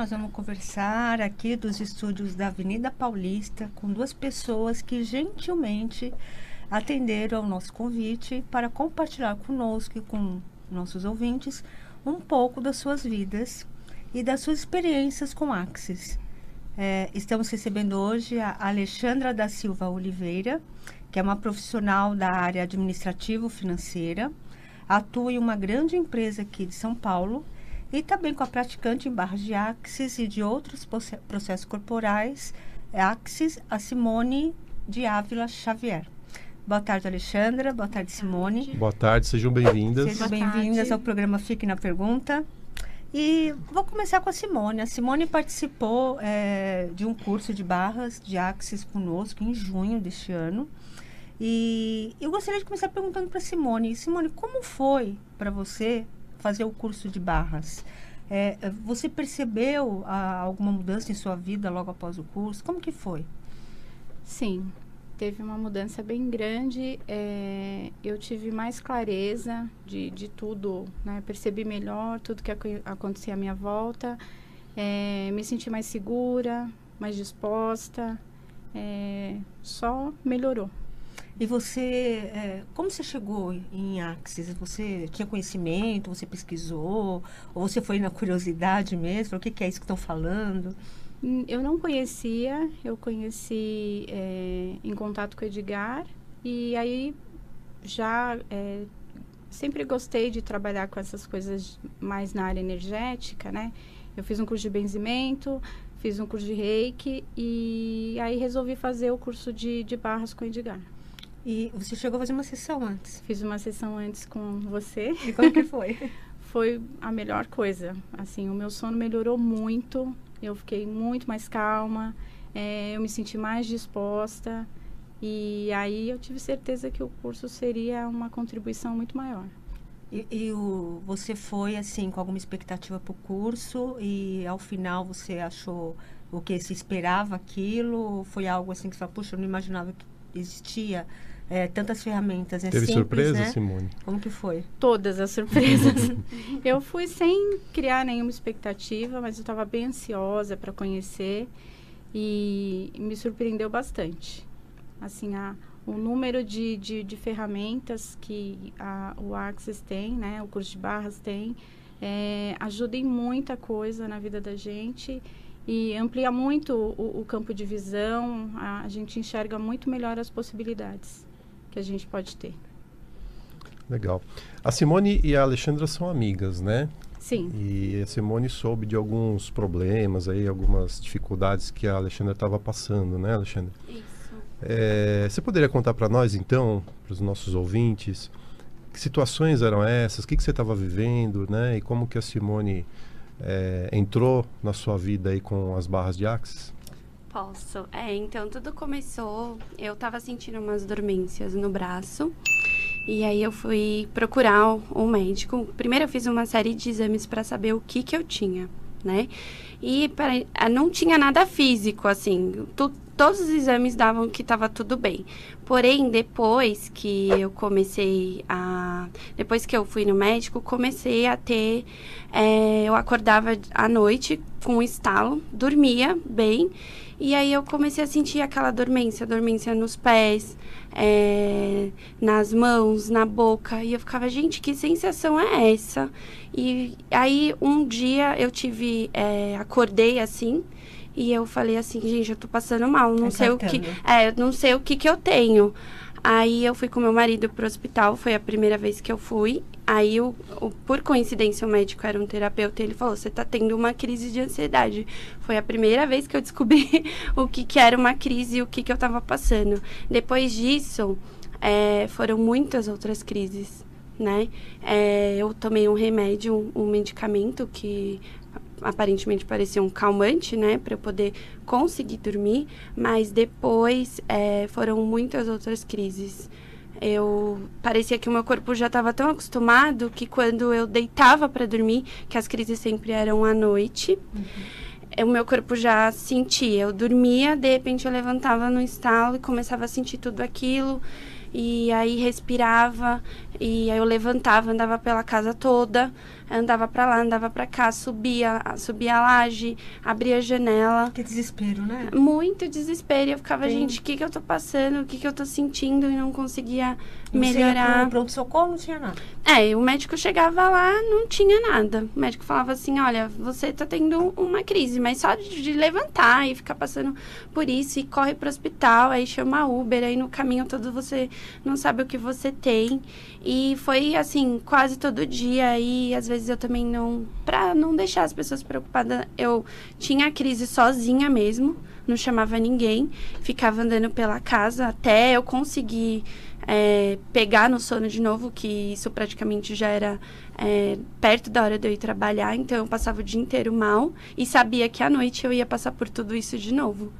nós vamos conversar aqui dos estúdios da Avenida Paulista com duas pessoas que gentilmente atenderam ao nosso convite para compartilhar conosco e com nossos ouvintes um pouco das suas vidas e das suas experiências com Axis. É, estamos recebendo hoje a Alexandra da Silva Oliveira, que é uma profissional da área administrativo-financeira, atua em uma grande empresa aqui de São Paulo e também com a praticante em barras de Axis e de outros processos corporais, Axis, a Simone de Ávila Xavier. Boa tarde, Alexandra. Boa tarde, Simone. Boa tarde, sejam bem-vindas. Sejam bem-vindas ao programa Fique na Pergunta. E vou começar com a Simone. A Simone participou é, de um curso de barras de Axis conosco em junho deste ano. E eu gostaria de começar perguntando para Simone. Simone, como foi para você fazer o curso de barras? É, você percebeu a, ah, alguma mudança em sua vida logo após o curso? Como que foi? Sim, teve uma mudança bem grande. É, eu tive mais clareza de, de tudo, né? Percebi melhor tudo que ac acontecia à minha volta. É, me senti mais segura, mais disposta. É, só melhorou. E você, é, como você chegou em Axis? Você tinha conhecimento? Você pesquisou? Ou você foi na curiosidade mesmo? O que, que é isso que estão falando? Hum, eu não conhecia, eu conheci é, em contato com o Edgar e aí já é, sempre gostei de trabalhar com essas coisas mais na área energética, né? Eu fiz um curso de benzimento, fiz um curso de reiki e aí resolvi fazer o curso de, de barras com o Edgar. E você chegou a fazer uma sessão antes? Fiz uma sessão antes com você. E como que foi? foi a melhor coisa. Assim, o meu sono melhorou muito, eu fiquei muito mais calma, é, eu me senti mais disposta e aí eu tive certeza que o curso seria uma contribuição muito maior. E, e o, você foi assim com alguma expectativa para o curso e ao final você achou o que se esperava aquilo? Foi algo assim que você falou, puxa, eu não imaginava que existia é, tantas ferramentas. É Teve simples, surpresa, né? Simone? Como que foi? Todas as surpresas. eu fui sem criar nenhuma expectativa, mas eu estava bem ansiosa para conhecer e me surpreendeu bastante. Assim, a, o número de, de, de ferramentas que a, o Axis tem, né, o curso de barras tem, é, ajuda em muita coisa na vida da gente e amplia muito o, o campo de visão, a, a gente enxerga muito melhor as possibilidades que a gente pode ter. Legal. A Simone e a Alexandra são amigas, né? Sim. E a Simone soube de alguns problemas aí, algumas dificuldades que a Alexandra estava passando, né, Alexandra? Isso. É, você poderia contar para nós, então, para os nossos ouvintes, que situações eram essas, o que, que você estava vivendo, né? E como que a Simone é, entrou na sua vida aí com as barras de Axis? Posso. É, então tudo começou. Eu tava sentindo umas dormências no braço. E aí eu fui procurar um médico. Primeiro eu fiz uma série de exames para saber o que que eu tinha, né? E pra, ah, não tinha nada físico, assim. Tu, todos os exames davam que estava tudo bem. Porém, depois que eu comecei a. Depois que eu fui no médico, comecei a ter. É, eu acordava à noite com um estalo, dormia bem. E aí eu comecei a sentir aquela dormência, dormência nos pés, é, nas mãos, na boca. E eu ficava, gente, que sensação é essa? E aí um dia eu tive, é, acordei assim, e eu falei assim, gente, eu tô passando mal, não é sei o que. É, não sei o que que eu tenho. Aí eu fui com meu marido pro hospital, foi a primeira vez que eu fui. Aí, o, o, por coincidência, o médico era um terapeuta e ele falou: Você tá tendo uma crise de ansiedade. Foi a primeira vez que eu descobri o que, que era uma crise e o que, que eu tava passando. Depois disso, é, foram muitas outras crises, né? É, eu tomei um remédio, um, um medicamento que aparentemente parecia um calmante, né, para eu poder conseguir dormir, mas depois é, foram muitas outras crises. Eu parecia que o meu corpo já estava tão acostumado que quando eu deitava para dormir, que as crises sempre eram à noite, uhum. o meu corpo já sentia. Eu dormia, de repente eu levantava no estalo e começava a sentir tudo aquilo. E aí respirava, e aí eu levantava, andava pela casa toda andava para lá, andava para cá, subia, subia a laje, abria a janela. Que desespero, né? Muito desespero. Eu ficava, Sim. gente, o que, que eu tô passando? O que, que eu tô sentindo? E não conseguia e melhorar. Você pronto-socorro, não tinha nada. É, o médico chegava lá, não tinha nada. O médico falava assim, olha, você tá tendo uma crise, mas só de, de levantar e ficar passando por isso, e corre pro hospital, aí chama Uber, aí no caminho todo você não sabe o que você tem. E foi assim, quase todo dia, e às vezes vezes eu também não. Pra não deixar as pessoas preocupadas, eu tinha a crise sozinha mesmo, não chamava ninguém, ficava andando pela casa até eu conseguir é, pegar no sono de novo, que isso praticamente já era é, perto da hora de eu ir trabalhar, então eu passava o dia inteiro mal e sabia que à noite eu ia passar por tudo isso de novo.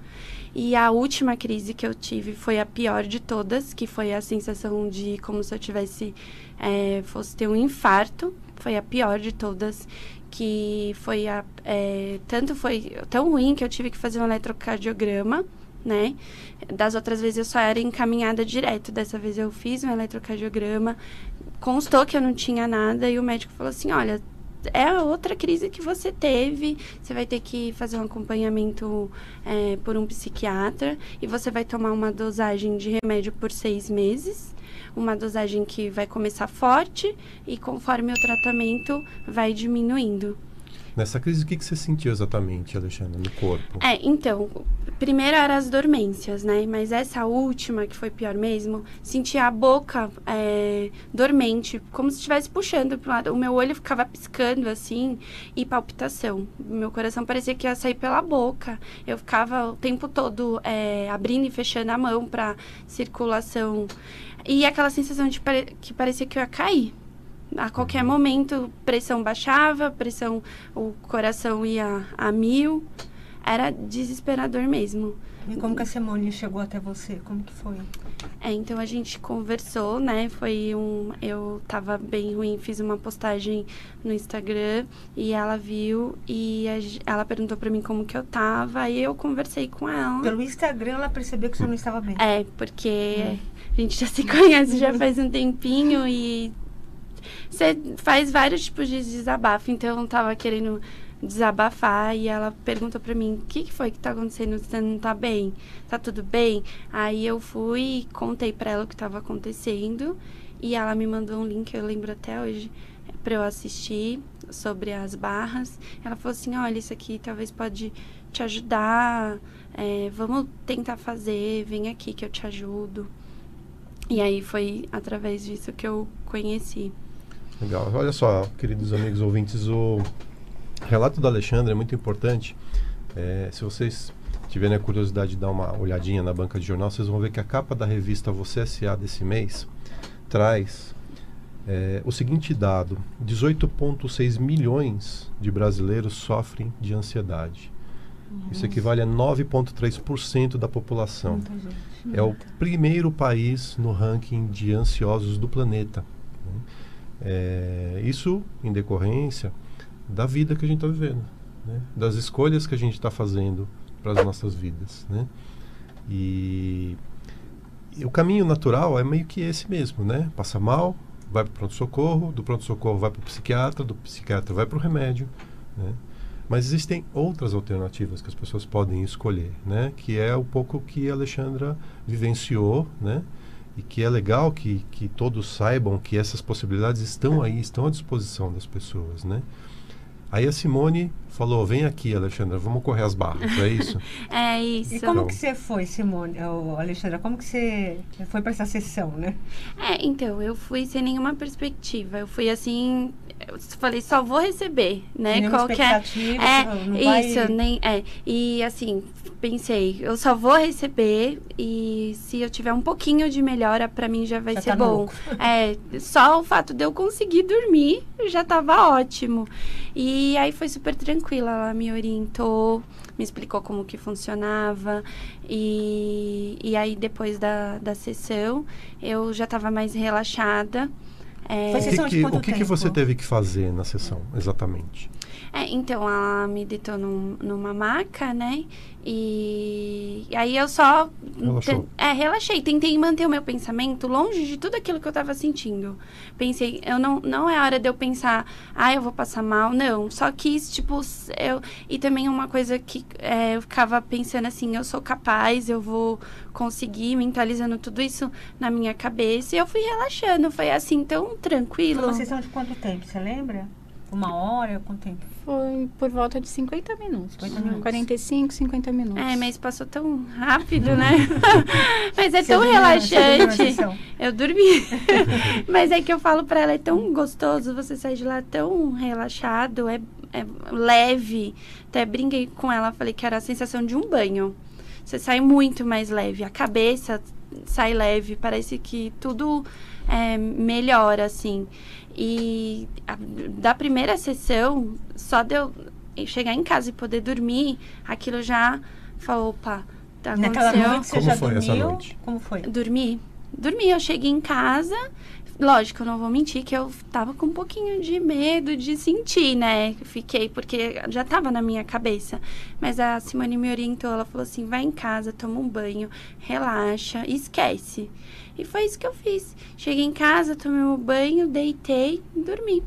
E a última crise que eu tive foi a pior de todas, que foi a sensação de como se eu tivesse é, fosse ter um infarto foi a pior de todas, que foi a é, tanto foi tão ruim que eu tive que fazer um eletrocardiograma, né? Das outras vezes eu só era encaminhada direto, dessa vez eu fiz um eletrocardiograma, constou que eu não tinha nada e o médico falou assim, olha, é a outra crise que você teve. Você vai ter que fazer um acompanhamento é, por um psiquiatra e você vai tomar uma dosagem de remédio por seis meses uma dosagem que vai começar forte e conforme o tratamento vai diminuindo. Nessa crise, o que, que você sentiu exatamente, Alexandre, no corpo? É, então, primeiro eram as dormências, né? Mas essa última, que foi pior mesmo, sentia a boca é, dormente, como se estivesse puxando para lado. O meu olho ficava piscando, assim, e palpitação. Meu coração parecia que ia sair pela boca. Eu ficava o tempo todo é, abrindo e fechando a mão para circulação e aquela sensação de pare que parecia que eu ia cair. A qualquer momento, pressão baixava, pressão, o coração ia a mil. Era desesperador mesmo. E como que a Simone chegou até você? Como que foi? É, então a gente conversou, né? Foi um. Eu tava bem ruim, fiz uma postagem no Instagram e ela viu e a, ela perguntou pra mim como que eu tava. Aí eu conversei com ela. Pelo Instagram ela percebeu que você não estava bem. É, porque hum. a gente já se conhece já faz um tempinho e você faz vários tipos de desabafo. Então eu tava querendo desabafar e ela perguntou para mim: "O que, que foi que tá acontecendo? Você não tá bem? Tá tudo bem?" Aí eu fui contei para ela o que estava acontecendo e ela me mandou um link, eu lembro até hoje, para eu assistir sobre as barras. Ela falou assim: "Olha, isso aqui talvez pode te ajudar. É, vamos tentar fazer. Vem aqui que eu te ajudo." E aí foi através disso que eu conheci. Legal. Olha só, queridos amigos ouvintes, o relato da Alexandra é muito importante. É, se vocês tiverem a curiosidade de dar uma olhadinha na banca de jornal, vocês vão ver que a capa da revista Você S.A. desse mês traz é, o seguinte dado: 18,6 milhões de brasileiros sofrem de ansiedade. Uhum. Isso equivale a 9,3% da população. É o primeiro país no ranking de ansiosos do planeta. Né? É, isso em decorrência da vida que a gente está vivendo, né? das escolhas que a gente está fazendo para as nossas vidas. Né? E, e, o caminho natural é meio que esse mesmo, né? Passa mal, vai para o pronto-socorro, do pronto-socorro vai para o psiquiatra, do psiquiatra vai para o remédio, né? Mas existem outras alternativas que as pessoas podem escolher, né? Que é um pouco que a Alexandra vivenciou, né? E que é legal que, que todos saibam que essas possibilidades estão aí, estão à disposição das pessoas, né? Aí a Simone falou: vem aqui, Alexandra, vamos correr as barras, é isso? é isso. E como então. que você foi, Simone, ou Alexandra? Como que você foi para essa sessão, né? É, então, eu fui sem nenhuma perspectiva. Eu fui assim, eu falei, só vou receber, né? Qualquer. É, isso, nem. É. E assim, pensei, eu só vou receber e se eu tiver um pouquinho de melhora, para mim já vai já ser tá bom. É, só o fato de eu conseguir dormir já tava ótimo. E aí foi super tranquila, ela me orientou, me explicou como que funcionava. E, e aí depois da, da sessão eu já estava mais relaxada. É... Foi sessão que, de quanto o que, tempo? que você teve que fazer na sessão, exatamente? É, então, ela me deitou num, numa maca, né? E, e aí eu só. Relaxou. é, relaxei. Tentei manter o meu pensamento longe de tudo aquilo que eu tava sentindo. Pensei, eu não, não é hora de eu pensar, ah, eu vou passar mal. Não. Só quis, tipo, eu. E também uma coisa que é, eu ficava pensando assim, eu sou capaz, eu vou conseguir, mentalizando tudo isso na minha cabeça. E eu fui relaxando. Foi assim, tão tranquilo. Uma sessão de quanto tempo, você lembra? Uma hora? Quanto tempo? Foi por volta de 50 minutos. 50 minutos. 45, 50 minutos. É, mas passou tão rápido, né? mas é Você tão dormiu na relaxante. Eu dormi. mas é que eu falo pra ela, é tão gostoso, você sai de lá tão relaxado, é, é leve. Até brinquei com ela, falei que era a sensação de um banho. Você sai muito mais leve, a cabeça sai leve, parece que tudo é, melhora, assim. E a- da primeira sessão, só de eu chegar em casa e poder dormir, aquilo já falou, opa, tá Naquela aconteceu. noite você Como já foi essa dormiu? noite? Como foi? Dormi. Dormi, eu cheguei em casa. Lógico, eu não vou mentir que eu tava com um pouquinho de medo de sentir, né? Fiquei, porque já tava na minha cabeça. Mas a Simone me orientou, ela falou assim: vai em casa, toma um banho, relaxa, esquece. E foi isso que eu fiz. Cheguei em casa, tomei um banho, deitei e dormi.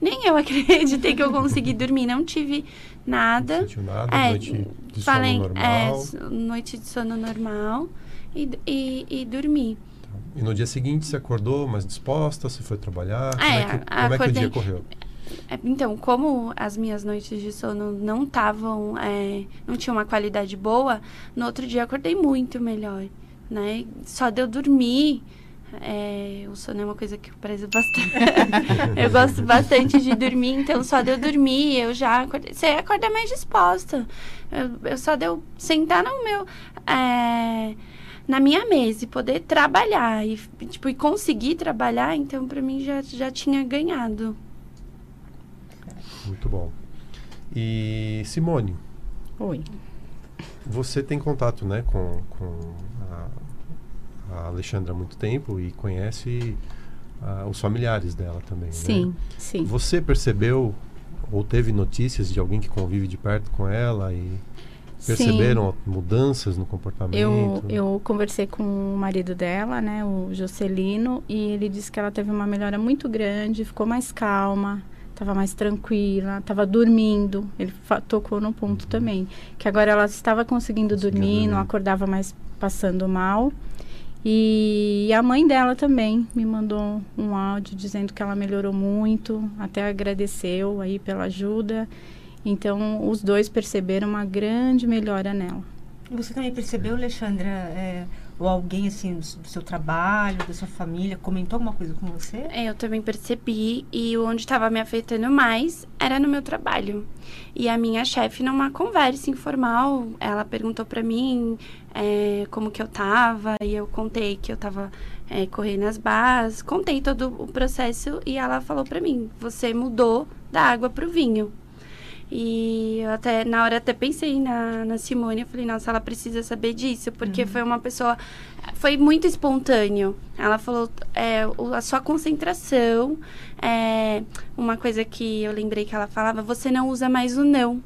Nem eu acreditei que eu consegui dormir, não tive nada. Não sentiu nada, É, noite de Falei, sono é, normal. s- noite de sono normal e, e, e dormi. E no dia seguinte você acordou mais disposta, você foi trabalhar? Como É, é que, como é que o dia correu? É, Então, como as minhas noites de sono não estavam, é, não tinham uma qualidade boa, no outro dia eu acordei muito melhor, né? Só de eu dormir, é, o sono é uma coisa que eu prezo bastante. eu gosto bastante de dormir, então só de eu dormir, eu já acordei. Você acorda mais disposta. Eu, eu só de eu sentar no meu... é, na minha mesa e poder trabalhar e, tipo, e conseguir trabalhar, então pra mim já, já tinha ganhado. Muito bom. E Simone, Oi. você tem contato né, com, com a, a Alexandra há muito tempo e conhece ah, os familiares dela também, Sim, né? sim. Você percebeu ou teve notícias de alguém que convive de perto com ela e perceberam mudanças no comportamento? Eu, eu conversei com o marido dela, né, o Jocelino, e ele disse que ela teve uma melhora muito grande, ficou mais calma, estava mais tranquila, estava dormindo. Ele tocou no ponto também, que agora ela estava conseguindo Conseguia dormir, não dormir. acordava mais passando mal. E a mãe dela também me mandou um áudio dizendo que ela melhorou muito, até agradeceu aí pela ajuda. Então, os dois perceberam uma grande melhora nela. Você também percebeu, Alexandra, é, ou alguém assim do, seu trabalho, da sua família, comentou alguma coisa com você? É, Eu também percebi e onde estava me afetando mais era no meu trabalho. E a minha chefe, numa conversa informal, ela perguntou pra mim é, como que eu tava e eu contei que eu tava é, correndo as barras, contei todo o processo e ela falou pra mim: você mudou da água pro vinho. E eu até, na hora, até pensei na, na Simone. Eu falei, nossa, ela precisa saber disso. Porque foi uma pessoa... Foi muito espontâneo. Ela falou, é, a sua concentração... É, uma coisa que eu lembrei que ela falava, você não usa mais o não.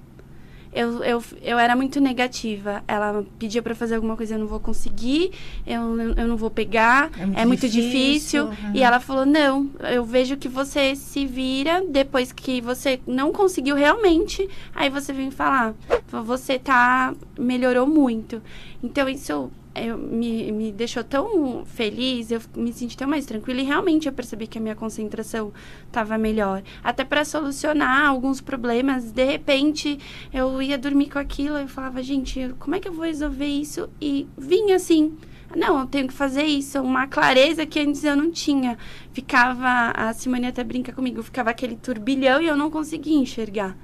Eu, eu, eu era muito negativa. Ela pedia pra fazer alguma coisa, eu não vou conseguir, eu, eu não vou pegar, É muito é muito difícil, difícil. uhum. E ela falou: não, eu vejo que você se vira depois que você não conseguiu realmente. Aí você vem falar: você tá. melhorou muito. Então isso eu, me, me deixou tão feliz, eu me senti tão mais tranquila e realmente eu percebi que a minha concentração estava melhor. Até para solucionar alguns problemas, de repente eu ia dormir com aquilo e falava, gente, como é que eu vou resolver isso? E vinha assim. Não, eu tenho que fazer isso, uma clareza que antes eu não tinha. Ficava, a Simone até brinca comigo, ficava aquele turbilhão e eu não conseguia enxergar.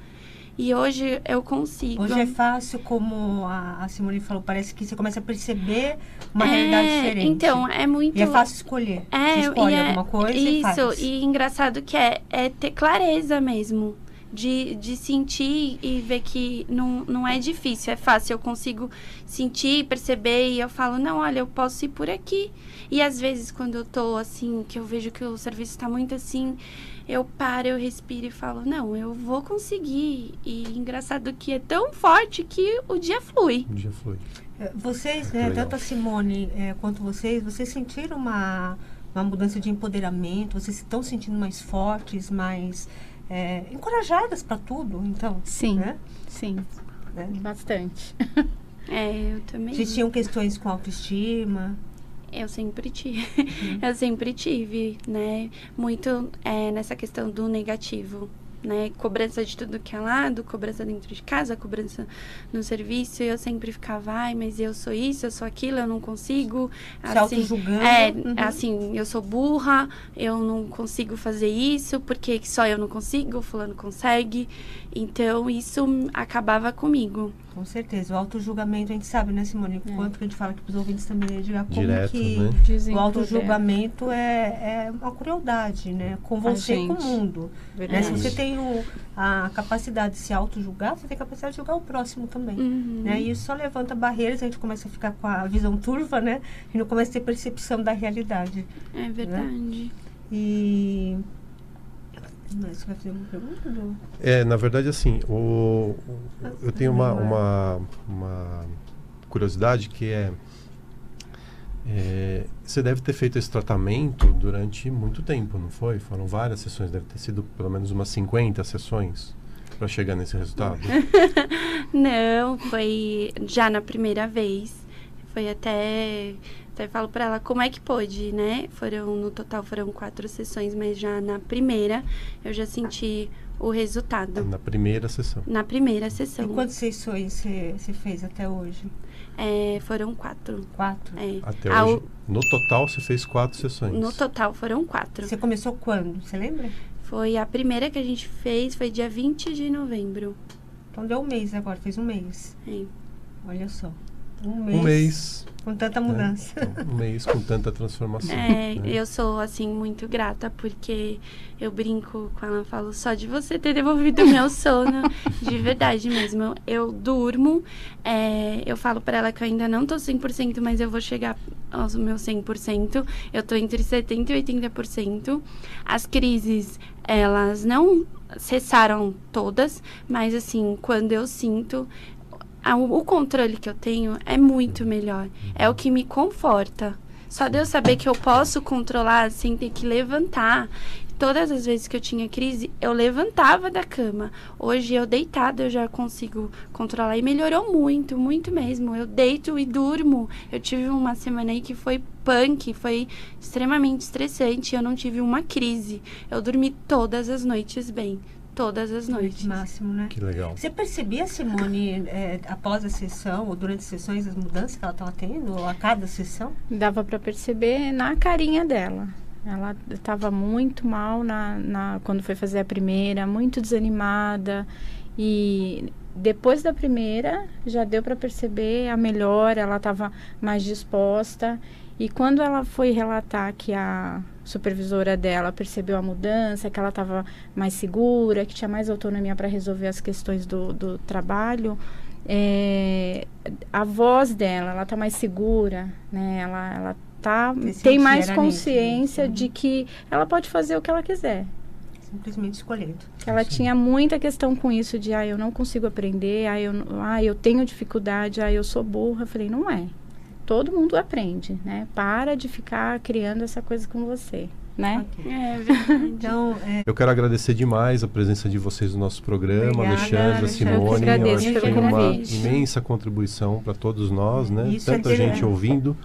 E hoje eu consigo. Hoje é fácil, como a, a Simone falou, parece que você começa a perceber uma É, realidade diferente. Então, é muito. E é fácil escolher. É, você escolhe e é- alguma coisa e Isso, faz. e engraçado que é, é ter clareza mesmo. de, de sentir e ver que não, não é difícil, é fácil. Eu consigo sentir, perceber e eu falo, não, olha, eu posso ir por aqui. E às vezes, quando eu tô assim, que eu vejo que o serviço está muito assim, eu paro, eu respiro e falo, não, eu vou conseguir. E engraçado que é tão forte que o dia flui. O dia flui. É, vocês, né, tanto a Simone é, quanto vocês, vocês sentiram uma, uma mudança de empoderamento? Vocês estão sentindo mais fortes, mais é, encorajadas para tudo, então? Sim, né? sim, Né? bastante. É, eu também. Vocês tinham questões com autoestima? Eu sempre tive. Eu sempre tive, né? Muito é, nessa questão do negativo, né? Cobrança de tudo que é lado, cobrança dentro de casa, cobrança no serviço. E eu sempre ficava, ai, mas eu sou isso, eu sou aquilo, eu não consigo. Se auto-julgando. É, Uhum. assim, eu sou burra, eu não consigo fazer isso, porque só eu não consigo, o fulano consegue. Então, isso acabava comigo. Com certeza. O auto-julgamento, a gente sabe, né, Simone? É. Quanto que a gente fala aqui para os ouvintes também, né, de como Direto, que né? o Desempodera. auto-julgamento é, é uma crueldade, né? Com você e com o mundo. Né? Verdade. Se você tem o- a capacidade de se auto-julgar, você tem a capacidade de julgar o próximo também. Uhum. Né? E isso só levanta barreiras, a gente começa a ficar com a visão turva, né? E não começa a ter percepção da realidade. É verdade. E. Mas você vai fazer uma pergunta? É, na verdade, assim, o, o- eu tenho uma, uma, uma curiosidade que é, é, Você deve ter feito esse tratamento durante muito tempo, não foi? Foram várias sessões, deve ter sido pelo menos umas 50 sessões para chegar nesse resultado. Não, foi já na primeira vez. Foi até. Até falo pra ela como é que pôde, né? Foram, no total foram quatro sessões, mas já na primeira eu já senti o resultado. Na primeira sessão. Na primeira E sessão. quantas sessões você, fez até hoje? É, foram quatro. Quatro? É. Até Ah, hoje. No total, você fez quatro sessões. No total foram quatro. Você começou quando? Você lembra? Foi a primeira que a gente fez, foi dia 20 de novembro. Então deu um mês agora, fez um mês. É. Olha só. Um mês. Um mês. Com tanta né? mudança. Então, um mês com tanta transformação. É, né? eu sou, assim, muito grata, porque eu brinco com ela, falo só de você ter devolvido o meu sono, de verdade mesmo. Eu durmo, é, eu falo pra ela que eu ainda não tô 100%, mas eu vou chegar aos meus 100%. Eu tô entre 70% e 80%. As crises, elas não cessaram todas, mas, assim, quando eu sinto... a- O controle que eu tenho é muito melhor. É o que me conforta. Só de eu saber que eu posso controlar sem ter que levantar. Todas as vezes que eu tinha crise, eu levantava da cama. Hoje, eu deitada, eu já consigo controlar. E melhorou muito, muito mesmo. Eu deito e durmo. Eu tive uma semana aí que foi punk, foi extremamente estressante. Eu não tive uma crise. Eu dormi todas as noites bem. Todas as noites. Máximo, né? Que legal. Você percebia, Simone, é, após a sessão ou durante as sessões, as mudanças que ela estava tendo, ou a cada sessão? Dava para perceber na carinha dela. Ela estava muito mal na, na- quando foi fazer a primeira, muito desanimada. E depois da primeira, já deu para perceber a melhora, ela estava mais disposta. E quando ela foi relatar que a supervisora dela percebeu a mudança, que ela estava mais segura, que tinha mais autonomia para resolver as questões do, do trabalho, é, a voz dela, ela tá mais segura, né? Ela, ela tá, tem mais nítido, consciência né? de que ela pode fazer o que ela quiser. Simplesmente escolhendo. Ela tinha muita questão com isso de, ah, eu não consigo aprender, ah, eu, ah, eu tenho dificuldade, ah, eu sou burra. Eu falei, não é. Todo mundo aprende, né? Para de ficar criando essa coisa com você, né? Ok. É verdade. Então, é, Eu quero agradecer demais a presença de vocês no nosso programa, Obrigada, Alexandra. Simone. Eu que agradeço acho que foi uma imensa contribuição para todos nós, né? Isso é Tanta ter- gente ouvindo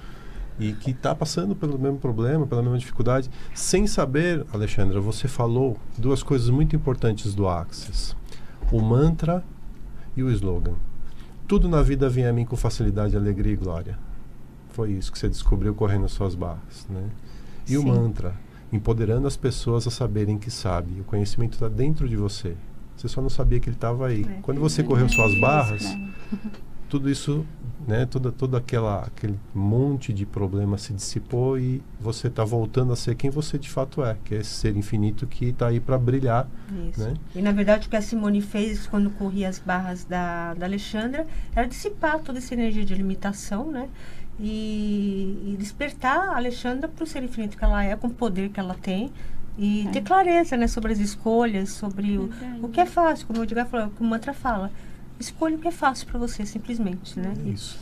e que está passando pelo mesmo problema, pela mesma dificuldade, sem saber, Alexandra, você falou duas coisas muito importantes do Axis: o mantra e o slogan. Tudo na vida vem a mim com facilidade, alegria e glória. Foi isso que você descobriu correndo as suas barras, né? E o Sim. mantra, empoderando as pessoas a saberem que sabe. O conhecimento está dentro de você. Você só não sabia que ele estava aí. É. Quando você correu suas Isso, barras, né? tudo isso, né, toda, toda aquela, aquele monte de problemas se dissipou e você está voltando a ser quem você de fato é, que é esse ser infinito que está aí para brilhar. Isso. Né? E na verdade o que a Simone fez quando corria as barras da, da Alexandra era dissipar toda essa energia de limitação, né? E, e despertar a Alexandra para o ser infinito que ela é, com o poder que ela tem. E É. ter clareza né, sobre as escolhas, sobre o, o que é fácil, como o Edgar falou, como o mantra fala. Escolha o que é fácil para você, simplesmente, né? Isso.